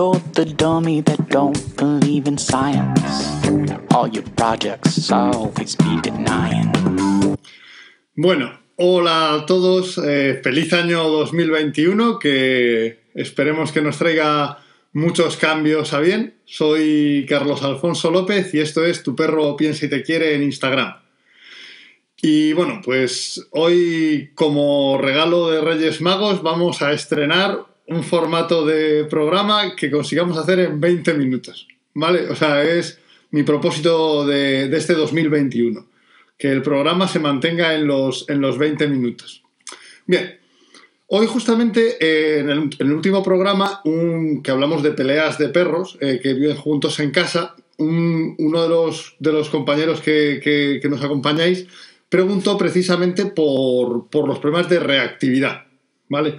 The dummy that don't believe in science. All your projects always be denying. Bueno, hola a todos, eh, feliz año 2021, que esperemos que nos traiga muchos cambios a bien. Soy Carlos Alfonso López y esto es Tu perro piensa y te quiere en Instagram. Y bueno, pues hoy como regalo de Reyes Magos vamos a estrenar un formato de programa que consigamos hacer en 20 minutos. ¿Vale? O sea, es mi propósito de, este 2021. Que el programa se mantenga en los, en los 20 minutos. Bien, Hoy justamente eh, en, el, último programa que hablamos de peleas de perros eh, que viven juntos en casa, uno de los, de los compañeros que, que, nos acompañáis preguntó precisamente por, por, los problemas de reactividad, ¿vale?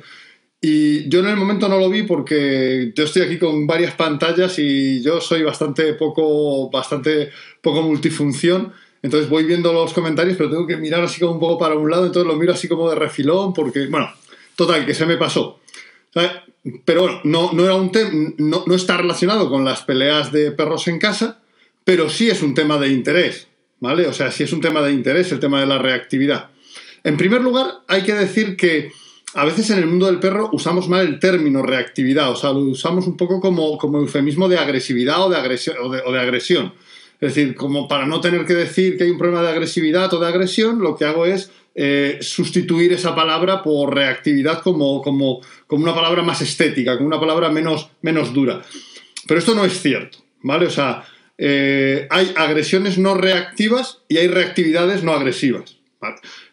Y yo en el momento no lo vi porque yo estoy aquí con varias pantallas y yo soy bastante poco, bastante poco multifunción. Entonces voy viendo los comentarios, pero tengo que mirar así como un poco para un lado, entonces lo miro así como de refilón porque, bueno, Total, que se me pasó. Pero bueno, no, no, era un no, no está relacionado con las peleas de perros en casa, pero sí es un tema de interés, ¿vale? O sea, sí es un tema de interés el tema de la reactividad. En primer lugar, hay que decir que a veces en el mundo del perro usamos mal el término reactividad, o sea, lo usamos un poco como, como eufemismo de agresividad o de, agresión. Es decir, como para no tener que decir que hay un problema de agresividad o de agresión, lo que hago es eh, sustituir esa palabra por reactividad como, como, como, una palabra más estética, como una palabra menos, menos dura. Pero esto no es cierto, ¿vale? O sea, eh, hay agresiones no reactivas y hay reactividades no agresivas.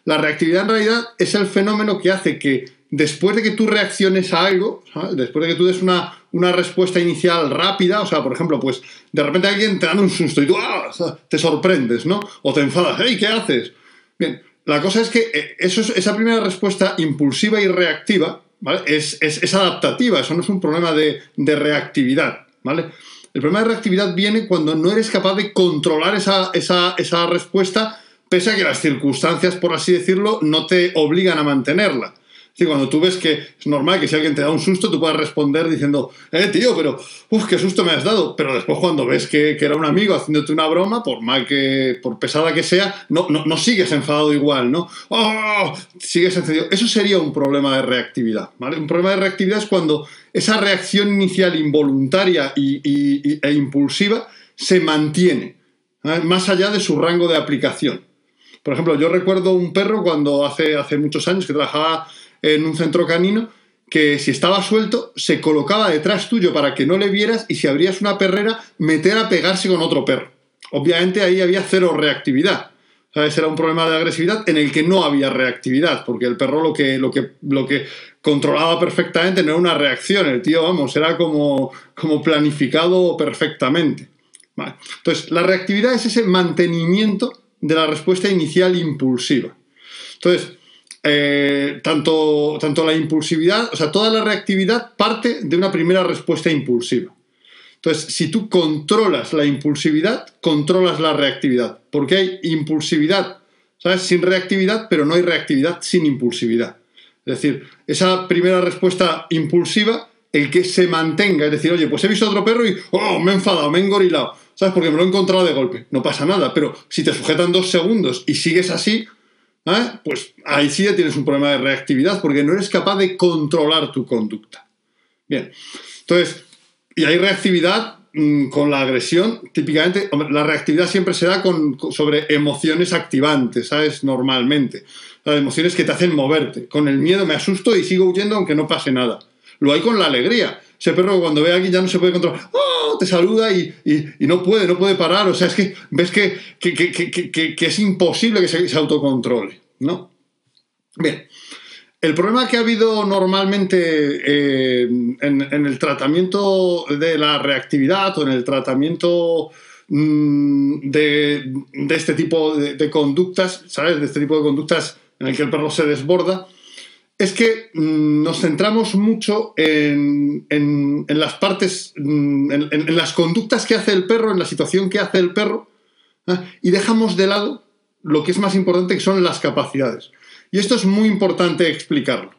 La reactividad en realidad es el fenómeno que hace que después de que tú reacciones a algo, después de que tú des una, una, respuesta inicial rápida, o sea, por ejemplo, pues de repente alguien te da un susto y tú ¡ah! te sorprendes, ¿no? O te enfadas, ¡hey! ¿Qué haces? Bien, la cosa es que eh, eso esa primera respuesta impulsiva y reactiva es, adaptativa, eso no es un problema de, reactividad. ¿vale? El problema de reactividad viene cuando no eres capaz de controlar esa, esa respuesta, pese a que las circunstancias, por así decirlo, no te obligan a mantenerla cuando tú ves que es normal que si alguien te da un susto, tú puedas responder diciendo, eh, tío, pero, uff, qué susto me has dado. Pero después cuando ves que, era un amigo haciéndote una broma, por mal que, por pesada que sea, no, no, sigues enfadado igual, ¿no? ¡Oh! Sigues encendido. Eso sería un problema de reactividad, ¿vale? Un problema de reactividad es cuando esa reacción inicial involuntaria y, e impulsiva se mantiene, más allá de su rango de aplicación. Por ejemplo, yo recuerdo un perro cuando hace, hace muchos años que trabajaba en un centro canino que si estaba suelto se colocaba detrás tuyo para que no le vieras y si abrías una perrera meter a pegarse con otro perro. Obviamente ahí había cero reactividad. Ese Era un problema de agresividad en el que no había reactividad, porque el perro lo que, lo que, lo que controlaba perfectamente no era una reacción, el tío, vamos, era como, como planificado perfectamente. Entonces, la reactividad es ese mantenimiento de la respuesta inicial impulsiva. Entonces, eh, tanto, tanto la impulsividad, o sea, toda la reactividad parte de una primera respuesta impulsiva. Entonces, si tú controlas la impulsividad, controlas la reactividad, porque hay impulsividad, ¿sabes? Sin reactividad, pero no hay reactividad sin impulsividad. Es decir, esa primera respuesta impulsiva, el que se mantenga, es decir, oye, pues he visto otro perro y, oh, me he enfadado, me he engorilado, ¿sabes? Porque me lo he encontrado de golpe. No pasa nada, pero si te sujetan dos segundos y sigues así, ¿eh? pues ahí sí ya tienes un problema de reactividad porque no eres capaz de controlar tu conducta. Bien, entonces, y hay reactividad mm, con la agresión, típicamente, la reactividad siempre se da con, sobre emociones activantes, ¿sabes? Normalmente. Las emociones que te hacen moverte. Con el miedo me asusto y sigo huyendo aunque no pase nada. Lo hay con la alegría. Ese perro cuando ve a alguien ya no se puede controlar. ¡Oh! Te saluda y, no puede, no puede parar. O sea, es que ves que, que, es imposible que se, autocontrole, ¿no? Bien. El problema que ha habido normalmente eh, en, el tratamiento de la reactividad o en el tratamiento mm, de, de, este tipo de, de, conductas, ¿sabes? De este tipo de conductas en el que el perro se desborda, es que mm, nos centramos mucho en, las partes, mm, en, las conductas que hace el perro, en la situación que hace el perro, ¿ah? y dejamos de lado lo que es más importante, que son las capacidades. Y esto es muy importante explicarlo.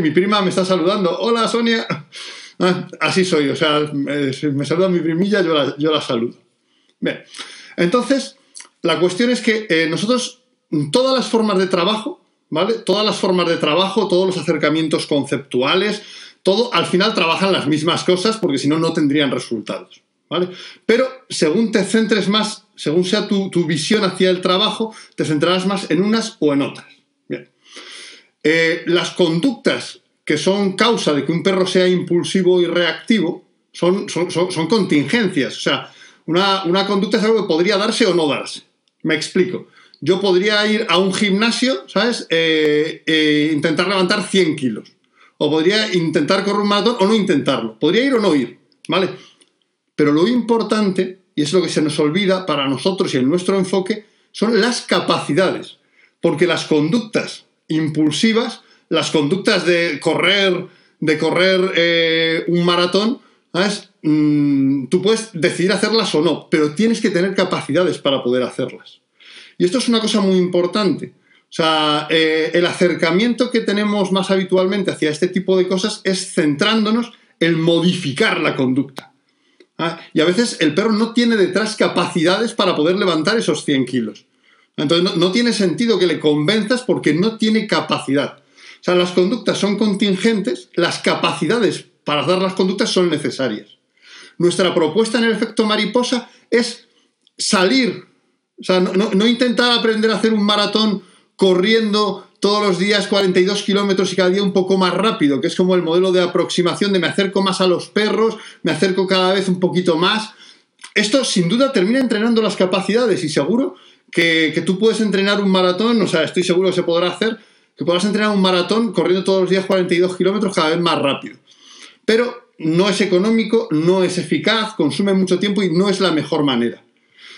Mi prima me está saludando. Hola, Sonia. Ah, así soy, o sea, me, me saluda mi primilla, yo la, yo la saludo. Entonces, la cuestión es que eh, nosotros, todas las formas de trabajo, ¿vale? Todas las formas de trabajo, todos los acercamientos conceptuales, todo al final trabajan las mismas cosas porque si no, no tendrían resultados, ¿vale? Pero según te centres más, según sea tu, tu visión hacia el trabajo, te centrarás más en unas o en otras. Eh, las conductas que son causa de que un perro sea impulsivo y reactivo son, son, son, son contingencias. O sea, una, una, conducta es algo que podría darse o no darse. Me explico. Yo podría ir a un gimnasio, ¿sabes? Eh, eh, intentar levantar 100 kilos. O podría intentar correr un maratón o no intentarlo. Podría ir o no ir, ¿vale? Pero lo importante, y es lo que se nos olvida para nosotros y en nuestro enfoque, son las capacidades. Porque las conductas impulsivas, las conductas de correr, de correr eh, un maratón, ¿sabes? Mm, tú puedes decidir hacerlas o no, pero tienes que tener capacidades para poder hacerlas. Y esto es una cosa muy importante. O sea, eh, el acercamiento que tenemos más habitualmente hacia este tipo de cosas es centrándonos en modificar la conducta. ¿Ah? Y a veces el perro no tiene detrás capacidades para poder levantar esos 100 kilos. Entonces no, no tiene sentido que le convenzas porque no tiene capacidad. O sea, las conductas son contingentes, las capacidades para hacer las conductas son necesarias. Nuestra propuesta en el efecto mariposa es salir, o sea, no, intentar aprender a hacer un maratón corriendo todos los días 42 kilómetros y cada día un poco más rápido, que es como el modelo de aproximación de me acerco más a los perros, me acerco cada vez un poquito más. Esto sin duda termina entrenando las capacidades y seguro que, que tú puedes entrenar un maratón, o sea, estoy seguro que se podrá hacer, que podrás entrenar un maratón corriendo todos los días 42 kilómetros cada vez más rápido. Pero no es económico, no es eficaz, consume mucho tiempo y no es la mejor manera.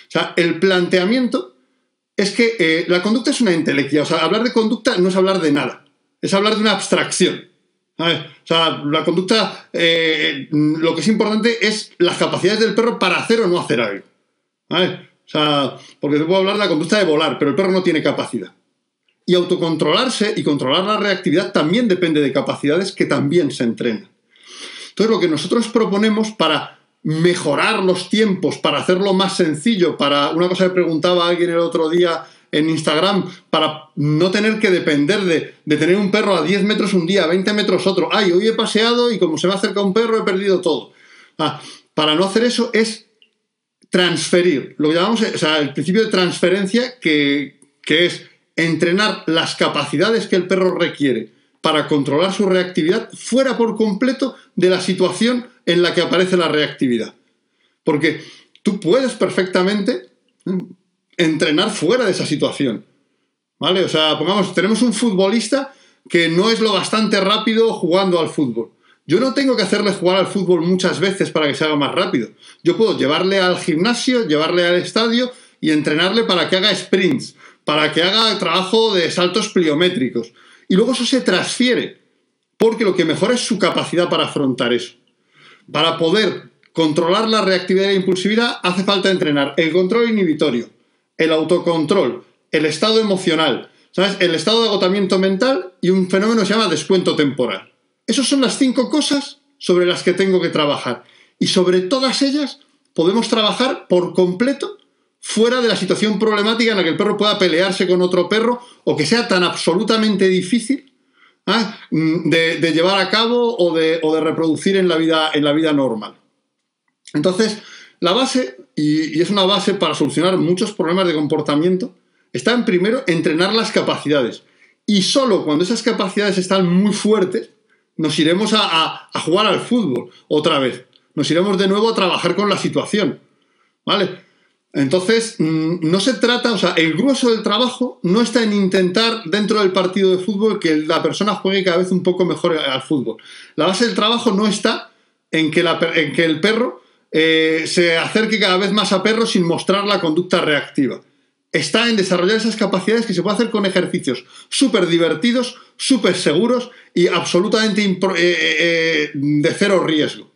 O sea, el planteamiento es que eh, la conducta es una intelequia. O sea, hablar de conducta no es hablar de nada, es hablar de una abstracción. O sea, la conducta, eh, lo que es importante es las capacidades del perro para hacer o no hacer algo. ¿sabes? O sea, porque se puede hablar de la conducta de volar, pero el perro no tiene capacidad. Y autocontrolarse y controlar la reactividad también depende de capacidades que también se entrenan. Entonces, lo que nosotros proponemos para mejorar los tiempos, para hacerlo más sencillo, para una cosa que preguntaba alguien el otro día en Instagram, para no tener que depender de, de tener un perro a 10 metros un día, a 20 metros otro. Ay, hoy he paseado y como se me acerca un perro he perdido todo. Para no hacer eso es transferir, lo que llamamos o sea, el principio de transferencia que, que es entrenar las capacidades que el perro requiere para controlar su reactividad fuera por completo de la situación en la que aparece la reactividad. Porque tú puedes perfectamente entrenar fuera de esa situación. ¿Vale? O sea, pongamos, tenemos un futbolista que no es lo bastante rápido jugando al fútbol. Yo no tengo que hacerle jugar al fútbol muchas veces para que se haga más rápido. Yo puedo llevarle al gimnasio, llevarle al estadio y entrenarle para que haga sprints, para que haga trabajo de saltos pliométricos, y luego eso se transfiere, porque lo que mejora es su capacidad para afrontar eso. Para poder controlar la reactividad e impulsividad hace falta entrenar el control inhibitorio, el autocontrol, el estado emocional, ¿sabes? el estado de agotamiento mental y un fenómeno que se llama descuento temporal. Esas son las cinco cosas sobre las que tengo que trabajar. Y sobre todas ellas podemos trabajar por completo fuera de la situación problemática en la que el perro pueda pelearse con otro perro o que sea tan absolutamente difícil ¿ah? mm, de, llevar a cabo o de, o de, reproducir en la, vida, en la vida normal. Entonces, la base, y, es una base para solucionar muchos problemas de comportamiento, está en primero entrenar las capacidades. Y solo cuando esas capacidades están muy fuertes, nos iremos a, a jugar al fútbol otra vez. Nos iremos de nuevo a trabajar con la situación. ¿Vale? Entonces, mm, no se trata, o sea, el grueso del trabajo no está en intentar dentro del partido de fútbol que la persona juegue cada vez un poco mejor al fútbol. La base del trabajo no está en que, el perro eh, se acerque cada vez más a perro sin mostrar la conducta reactiva. Está en desarrollar esas capacidades que se puede hacer con ejercicios súper divertidos, súper seguros y absolutamente eh, eh, de cero riesgo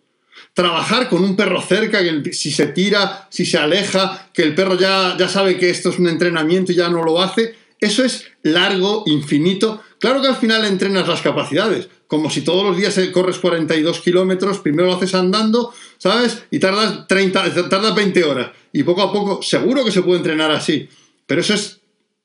trabajar con un perro cerca, que si se tira, si se aleja, que el perro ya, ya sabe que esto es un entrenamiento y ya no lo hace, eso es largo, infinito, Claro que al final entrenas las capacidades, como si todos los días corres 42 kilómetros, primero lo haces andando, ¿sabes? Y tardas, 30, tardas 20 horas. Y poco a poco, seguro que se puede entrenar así. Pero eso es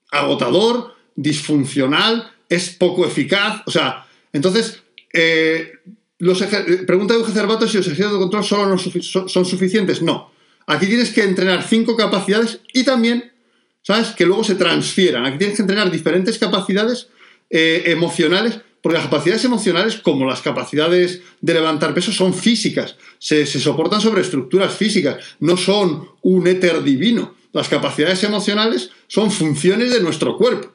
agotador, disfuncional, es poco eficaz. O sea, entonces, eh, los pregunta de Cervato si los ejercicios de control solo son suficientes. No. Aquí tienes que entrenar cinco capacidades y también, ¿sabes? Que luego se transfieran. Aquí tienes que entrenar diferentes capacidades eh, emocionales, porque las capacidades emocionales, como las capacidades de levantar peso, son físicas. Se, se soportan sobre estructuras físicas, no son un éter divino. Las capacidades emocionales son funciones de nuestro cuerpo.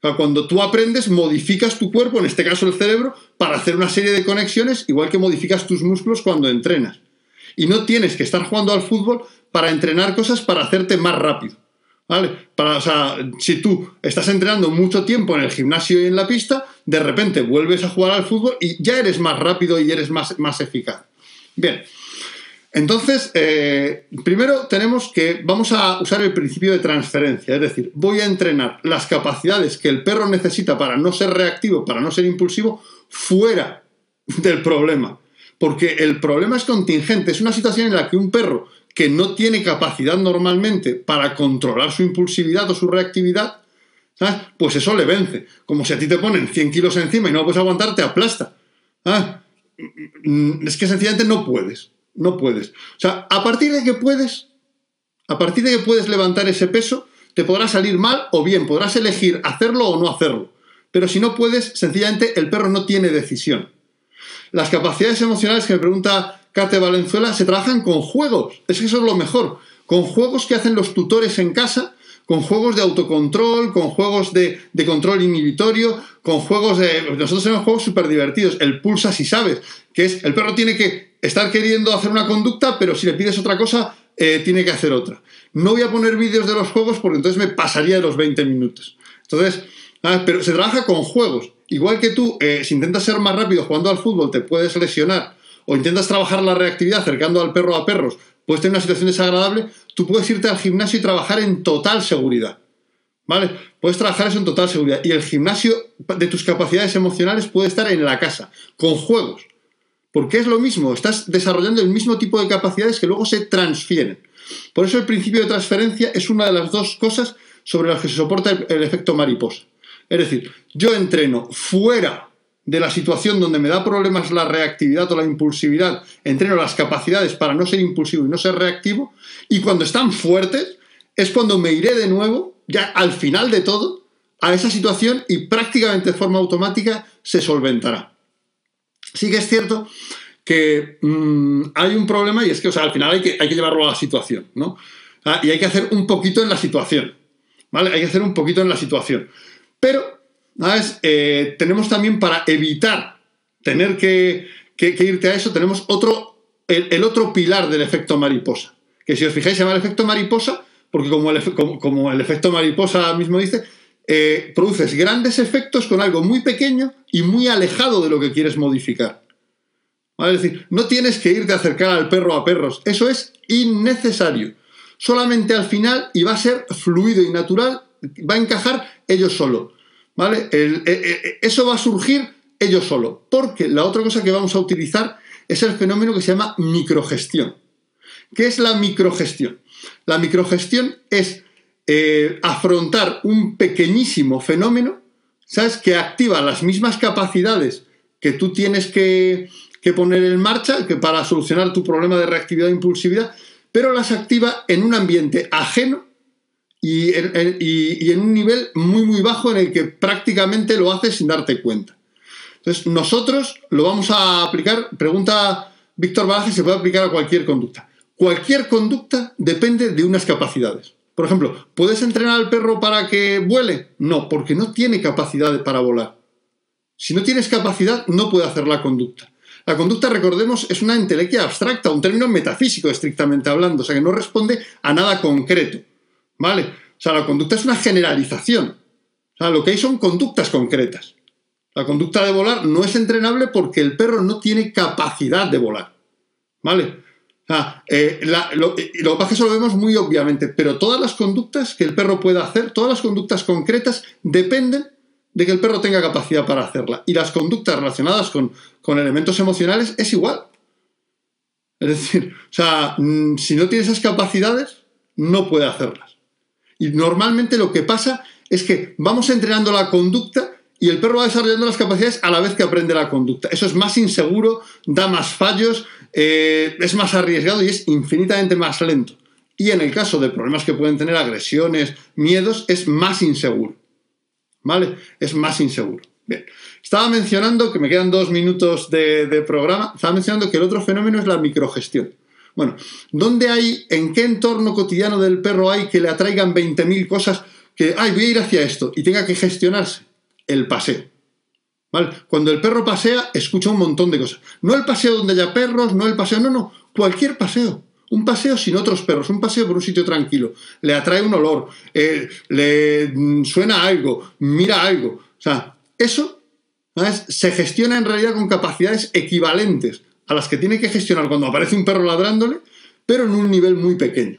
Cuando tú aprendes, modificas tu cuerpo, en este caso el cerebro, para hacer una serie de conexiones, igual que modificas tus músculos cuando entrenas. Y no tienes que estar jugando al fútbol para entrenar cosas para hacerte más rápido. ¿Vale? Para, o sea, si tú estás entrenando mucho tiempo en el gimnasio y en la pista, de repente vuelves a jugar al fútbol y ya eres más rápido y eres más, más eficaz. Bien. Entonces, eh, primero tenemos que, vamos a usar el principio de transferencia, es decir, voy a entrenar las capacidades que el perro necesita para no ser reactivo, para no ser impulsivo, fuera del problema porque el problema es contingente, es una situación en la que un perro que no tiene capacidad normalmente para controlar su impulsividad o su reactividad, pues eso le vence. Como si a ti te ponen 100 kilos encima y no puedes aguantar, te aplasta. Es que sencillamente no puedes, no puedes. O sea, a partir de que puedes, a partir de que puedes levantar ese peso, te podrá salir mal o bien, podrás elegir hacerlo o no hacerlo. Pero si no puedes, sencillamente el perro no tiene decisión. Las capacidades emocionales que me pregunta Cate Valenzuela se trabajan con juegos. Es que eso es lo mejor. Con juegos que hacen los tutores en casa, con juegos de autocontrol, con juegos de, control inhibitorio, con juegos de... Nosotros tenemos juegos súper divertidos. El pulsa si sabes, que es el perro tiene que estar queriendo hacer una conducta, pero si le pides otra cosa, eh, tiene que hacer otra. No voy a poner vídeos de los juegos porque entonces me pasaría de los 20 minutos. Entonces, ah, pero se trabaja con juegos. Igual que tú, eh, si intentas ser más rápido jugando al fútbol, te puedes lesionar, o intentas trabajar la reactividad acercando al perro a perros, puedes tener una situación desagradable, tú puedes irte al gimnasio y trabajar en total seguridad. ¿Vale? Puedes trabajar eso en total seguridad. Y el gimnasio de tus capacidades emocionales puede estar en la casa, con juegos. Porque es lo mismo, estás desarrollando el mismo tipo de capacidades que luego se transfieren. Por eso el principio de transferencia es una de las dos cosas sobre las que se soporta el efecto mariposa. Es decir, yo entreno fuera de la situación donde me da problemas la reactividad o la impulsividad, entreno las capacidades para no ser impulsivo y no ser reactivo, y cuando están fuertes es cuando me iré de nuevo, ya al final de todo, a esa situación y prácticamente de forma automática se solventará. Sí que es cierto que mm, hay un problema y es que o sea, al final hay que, hay que llevarlo a la situación, ¿no? Ah, y hay que hacer un poquito en la situación, ¿vale? Hay que hacer un poquito en la situación. Pero. Eh, tenemos también para evitar tener que, irte a eso, tenemos otro, el, otro pilar del efecto mariposa. Que si os fijáis, se llama el efecto mariposa, porque como el, como, el efecto mariposa mismo dice, eh, produces grandes efectos con algo muy pequeño y muy alejado de lo que quieres modificar. Es decir, no tienes que irte a acercar al perro a perros, eso es innecesario. Solamente al final, y va a ser fluido y natural, va a encajar ellos solo. ¿Vale? Eh, eh, eso va a surgir ellos solo. Porque la otra cosa que vamos a utilizar es el fenómeno que se llama microgestión. ¿Qué es la microgestión? La microgestión es eh, afrontar un pequeñísimo fenómeno, ¿sabes? Que activa las mismas capacidades que tú tienes que, poner en marcha que para solucionar tu problema de reactividad e impulsividad, pero las activa en un ambiente ajeno y en, un nivel muy, muy bajo en el que prácticamente lo haces sin darte cuenta. Entonces, nosotros lo vamos a aplicar, pregunta Víctor Balaje, se puede aplicar a cualquier conducta. Cualquier conducta depende de unas capacidades. Por ejemplo, ¿puedes entrenar al perro para que vuele? No, porque no tiene capacidad para volar. Si no tienes capacidad, no puede hacer la conducta. La conducta, recordemos, es una entelequia abstracta, un término metafísico estrictamente hablando, o sea que no responde a nada concreto. ¿Vale? O sea, la conducta es una generalización. O sea, lo que hay son conductas concretas. La conducta de volar no es entrenable porque el perro no tiene capacidad de volar. ¿Vale? O sea, eh, lo, que pasa es que eso lo vemos muy obviamente, pero todas las conductas que el perro pueda hacer, todas las conductas concretas, dependen de que el perro tenga capacidad para hacerla. Y las conductas relacionadas con, con elementos emocionales es igual. Es decir, o sea, mm, si no tiene esas capacidades, no puede hacerlas. Y normalmente lo que pasa es que vamos entrenando la conducta y el perro va desarrollando las capacidades a la vez que aprende la conducta. Eso es más inseguro, da más fallos, eh, es más arriesgado y es infinitamente más lento. Y en el caso de problemas que pueden tener agresiones, miedos, es más inseguro. ¿Vale? Es más inseguro. Bien. Estaba mencionando, que me quedan dos minutos de, programa, estaba mencionando que el otro fenómeno es la microgestión. Bueno, ¿dónde hay, en qué entorno cotidiano del perro hay que le atraigan 20.000 cosas que, ay, voy a ir hacia esto y tenga que gestionarse? El paseo. Cuando el perro pasea, escucha un montón de cosas. No el paseo donde haya perros, no el paseo, no, no, cualquier paseo. Un paseo sin otros perros, un paseo por un sitio tranquilo. Le atrae un olor, eh, le mm, suena algo, mira algo. O sea, eso se gestiona en realidad con capacidades equivalentes a las que tiene que gestionar cuando aparece un perro ladrándole, pero en un nivel muy pequeño.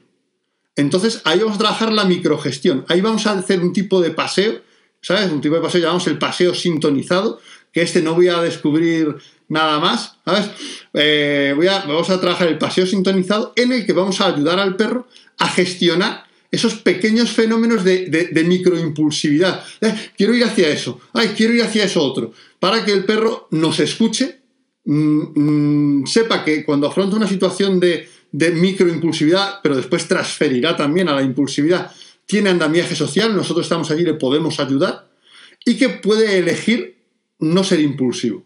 Entonces ahí vamos a trabajar la microgestión. Ahí vamos a hacer un tipo de paseo, ¿sabes? Un tipo de paseo llamamos el paseo sintonizado, que este no voy a descubrir nada más, ¿sabes? Eh, a, vamos a trabajar el paseo sintonizado en el que vamos a ayudar al perro a gestionar esos pequeños fenómenos de, microimpulsividad. Eh, quiero ir hacia eso, ay, quiero ir hacia eso otro, para que el perro nos escuche, mm, mm, sepa que cuando afronta una situación de, de microimpulsividad, pero después transferirá también a la impulsividad, tiene andamiaje social, nosotros estamos allí, le podemos ayudar, y que puede elegir no ser impulsivo.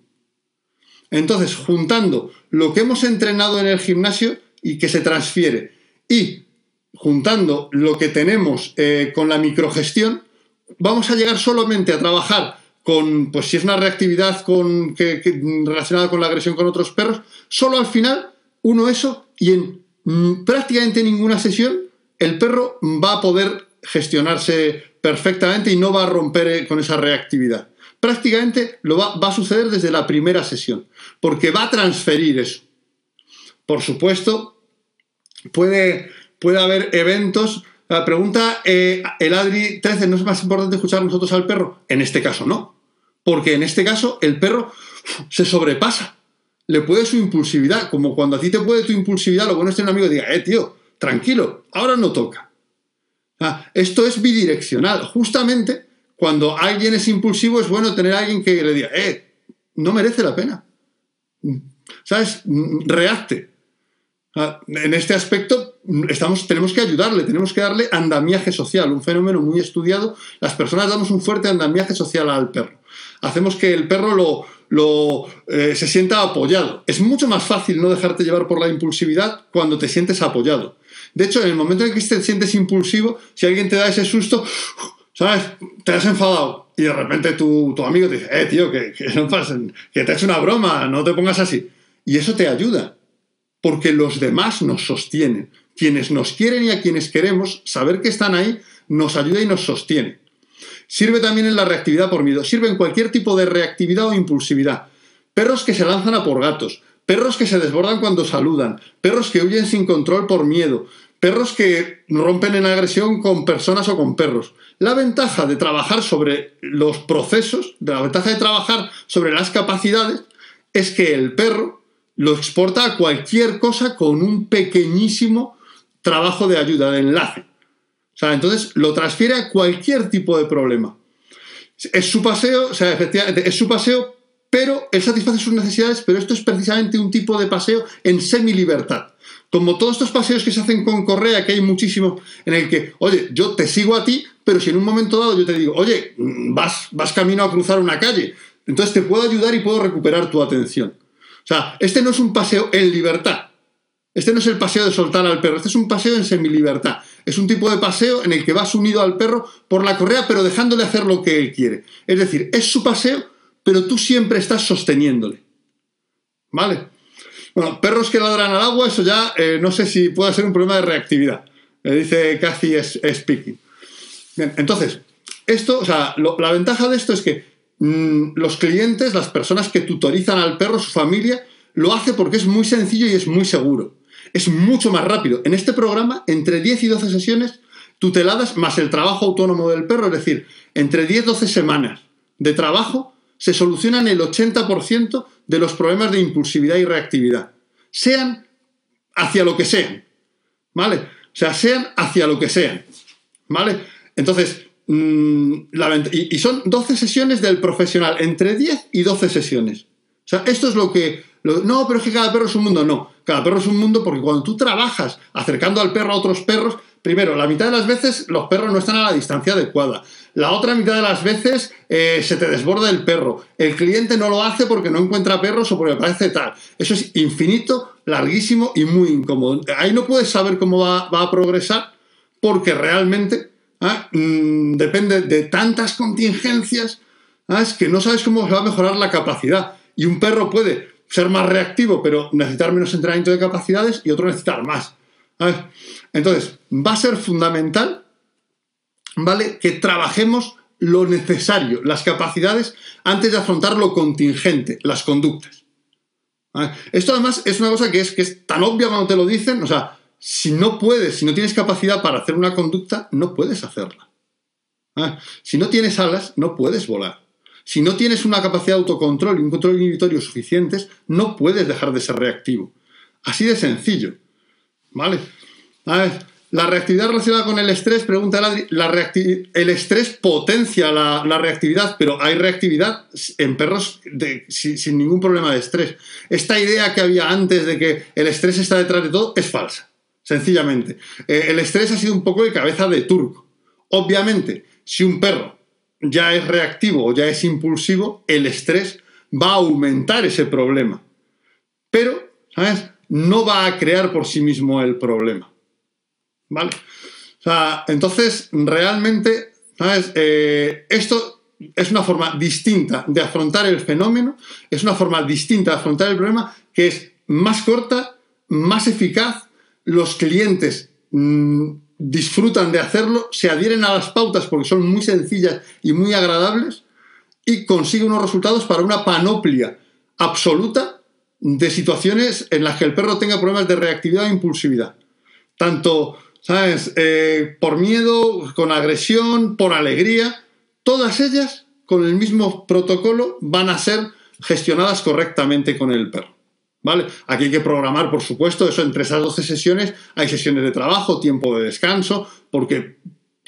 Entonces, juntando lo que hemos entrenado en el gimnasio y que se transfiere, y juntando lo que tenemos eh, con la microgestión, vamos a llegar solamente a trabajar con, pues si es una reactividad con, relacionada con la agresión con otros perros, solo al final uno eso y en mm, prácticamente ninguna sesión el perro va a poder gestionarse perfectamente y no va a romper eh, con esa reactividad. Prácticamente lo va, a suceder desde la primera sesión, porque va a transferir eso. Por supuesto, puede puede haber eventos. La pregunta, eh, el Adri 13, ¿no es más importante escuchar nosotros al perro? En este caso no, porque en este caso el perro se sobrepasa, le puede su impulsividad, como cuando a ti te puede tu impulsividad, lo bueno es tener un amigo que diga, eh, tío, tranquilo, ahora no toca. Esto es bidireccional, justamente cuando alguien es impulsivo es bueno tener a alguien que le diga, eh, no merece la pena. ¿Sabes? Reacte. En este aspecto tenemos que ayudarle, tenemos que darle andamiaje social, un fenómeno muy estudiado. Las personas damos un fuerte andamiaje social al perro. Hacemos que el perro lo, lo eh, se sienta apoyado. Es mucho más fácil no dejarte llevar por la impulsividad cuando te sientes apoyado. De hecho, en el momento en que te sientes impulsivo, si alguien te da ese susto, ¿sabes? Te has enfadado y de repente tu, tu amigo te dice, eh, tío, que, no te ha hecho una broma, no te pongas así. Y eso te ayuda, porque los demás nos sostienen quienes nos quieren y a quienes queremos, saber que están ahí nos ayuda y nos sostiene. Sirve también en la reactividad por miedo, sirve en cualquier tipo de reactividad o impulsividad. Perros que se lanzan a por gatos, perros que se desbordan cuando saludan, perros que huyen sin control por miedo, perros que rompen en agresión con personas o con perros. La ventaja de trabajar sobre los procesos, la ventaja de trabajar sobre las capacidades, es que el perro lo exporta a cualquier cosa con un pequeñísimo trabajo de ayuda, de enlace. O sea, entonces lo transfiere a cualquier tipo de problema. Es su paseo, o sea, efectivamente, es su paseo, pero él satisface sus necesidades, pero esto es precisamente un tipo de paseo en semi-libertad. Como todos estos paseos que se hacen con correa, que hay muchísimos, en el que, oye, yo te sigo a ti, pero si en un momento dado yo te digo, oye, vas, vas camino a cruzar una calle, entonces te puedo ayudar y puedo recuperar tu atención. O sea, este no es un paseo en libertad, este no es el paseo de soltar al perro, este es un paseo en semilibertad. Es un tipo de paseo en el que vas unido al perro por la correa, pero dejándole hacer lo que él quiere. Es decir, es su paseo, pero tú siempre estás sosteniéndole. ¿Vale? Bueno, perros que ladran al agua, eso ya eh, no sé si puede ser un problema de reactividad. Le dice Cathy Speaking. Bien, entonces, esto, o sea, la ventaja de esto es que mm, los clientes, las personas que tutorizan al perro, su familia, lo hace porque es muy sencillo y es muy seguro es mucho más rápido. En este programa, entre 10 y 12 sesiones tuteladas más el trabajo autónomo del perro, es decir, entre 10 y 12 semanas de trabajo se solucionan el 80% de los problemas de impulsividad y reactividad. Sean hacia lo que sean. ¿Vale? O sea, sean hacia lo que sean. ¿Vale? Entonces, mm, y, son 12 sesiones del profesional, entre 10 y 12 sesiones. O sea, esto es lo que... no, pero es que cada perro es un mundo. No, cada perro es un mundo porque cuando tú trabajas acercando al perro a otros perros, primero, la mitad de las veces los perros no están a la distancia adecuada. La otra mitad de las veces eh, se te desborda el perro. El cliente no lo hace porque no encuentra perros o porque parece tal. Eso es infinito, larguísimo y muy incómodo. Ahí no puedes saber cómo va, a progresar porque realmente ¿ah? mm, depende de tantas contingencias ¿ah? es que no sabes cómo se va a mejorar la capacidad. Y un perro puede ser más reactivo, pero necesitar menos entrenamiento de capacidades y otro necesitar más. Entonces, va a ser fundamental ¿vale? Que trabajemos lo necesario, las capacidades, antes de afrontar lo contingente, las conductas. Esto además es una cosa que es, que es tan obvia cuando te lo dicen, o sea, si no puedes, si no tienes capacidad para hacer una conducta, no puedes hacerla. Si no tienes alas, no puedes volar. Si no tienes una capacidad de autocontrol y un control inhibitorio suficientes, no puedes dejar de ser reactivo. Así de sencillo. ¿Vale? La reactividad relacionada con el estrés, pregunta el estrés potencia la, reactividad, pero hay reactividad en perros sin, ningún problema de estrés. Esta idea que había antes de que el estrés está detrás de todo es falsa, sencillamente. Eh, el estrés ha sido un poco de cabeza de turco. Obviamente, si un perro ya es reactivo o ya es impulsivo, el estrés va a aumentar ese problema. Pero, ¿sabes? No va a crear por sí mismo el problema. ¿Vale? Entonces, realmente, ¿sabes? Eh, esto es una forma distinta de afrontar el fenómeno, es una forma distinta de afrontar el problema que es más corta, más eficaz, los clientes mm, disfrutan de hacerlo, se adhieren a las pautas porque son muy sencillas y muy agradables y consiguen unos resultados para una panoplia absoluta de situaciones en las que el perro tenga problemas de reactividad e impulsividad. Tanto ¿sabes? Eh, por miedo, con agresión, por alegría, todas ellas con el mismo protocolo van a ser gestionadas correctamente con el perro. ¿Vale? Aquí hay que programar, por supuesto, eso entre esas 12 sesiones hay sesiones de trabajo, tiempo de descanso, porque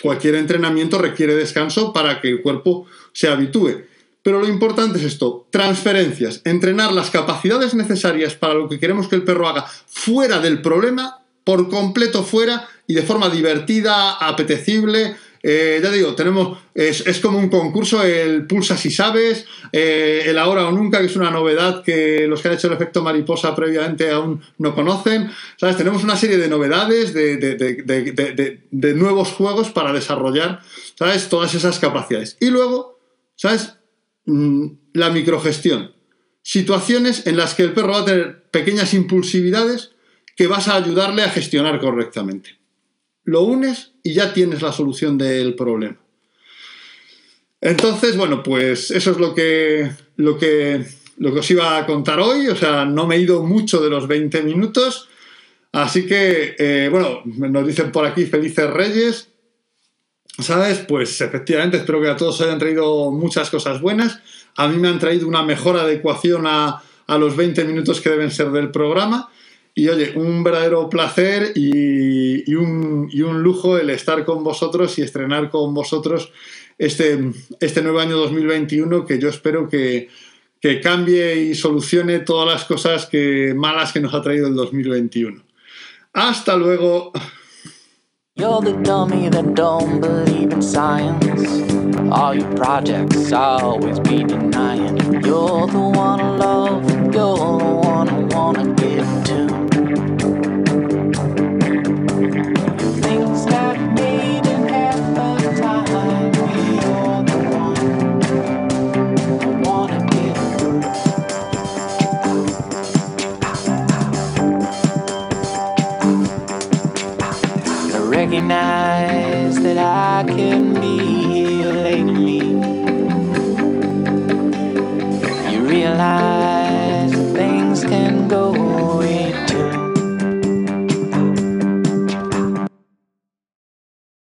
cualquier entrenamiento requiere descanso para que el cuerpo se habitúe. Pero lo importante es esto, transferencias, entrenar las capacidades necesarias para lo que queremos que el perro haga fuera del problema, por completo fuera, y de forma divertida, apetecible. Eh, ya digo, tenemos, es, como un concurso, el Pulsa si sabes, eh, el ahora o nunca, que es una novedad que los que han hecho el efecto mariposa previamente aún no conocen. ¿Sabes? Tenemos una serie de novedades, de, nuevos juegos para desarrollar, ¿sabes? Todas esas capacidades. Y luego, ¿sabes? Mm, la microgestión. Situaciones en las que el perro va a tener pequeñas impulsividades que vas a ayudarle a gestionar correctamente lo unes y ya tienes la solución del problema. Entonces, bueno, pues eso es lo que, lo que, lo que os iba a contar hoy. O sea, no me he ido mucho de los 20 minutos. Así que, eh, bueno, nos dicen por aquí felices reyes. ¿Sabes? Pues efectivamente, espero que a todos hayan traído muchas cosas buenas. A mí me han traído una mejor adecuación a, a los 20 minutos que deben ser del programa. Y oye, un verdadero placer y, un, lujo el estar con vosotros y estrenar con vosotros este, este nuevo año 2021 que yo espero que, cambie y solucione todas las cosas que, malas que nos ha traído el 2021. Hasta luego. recognize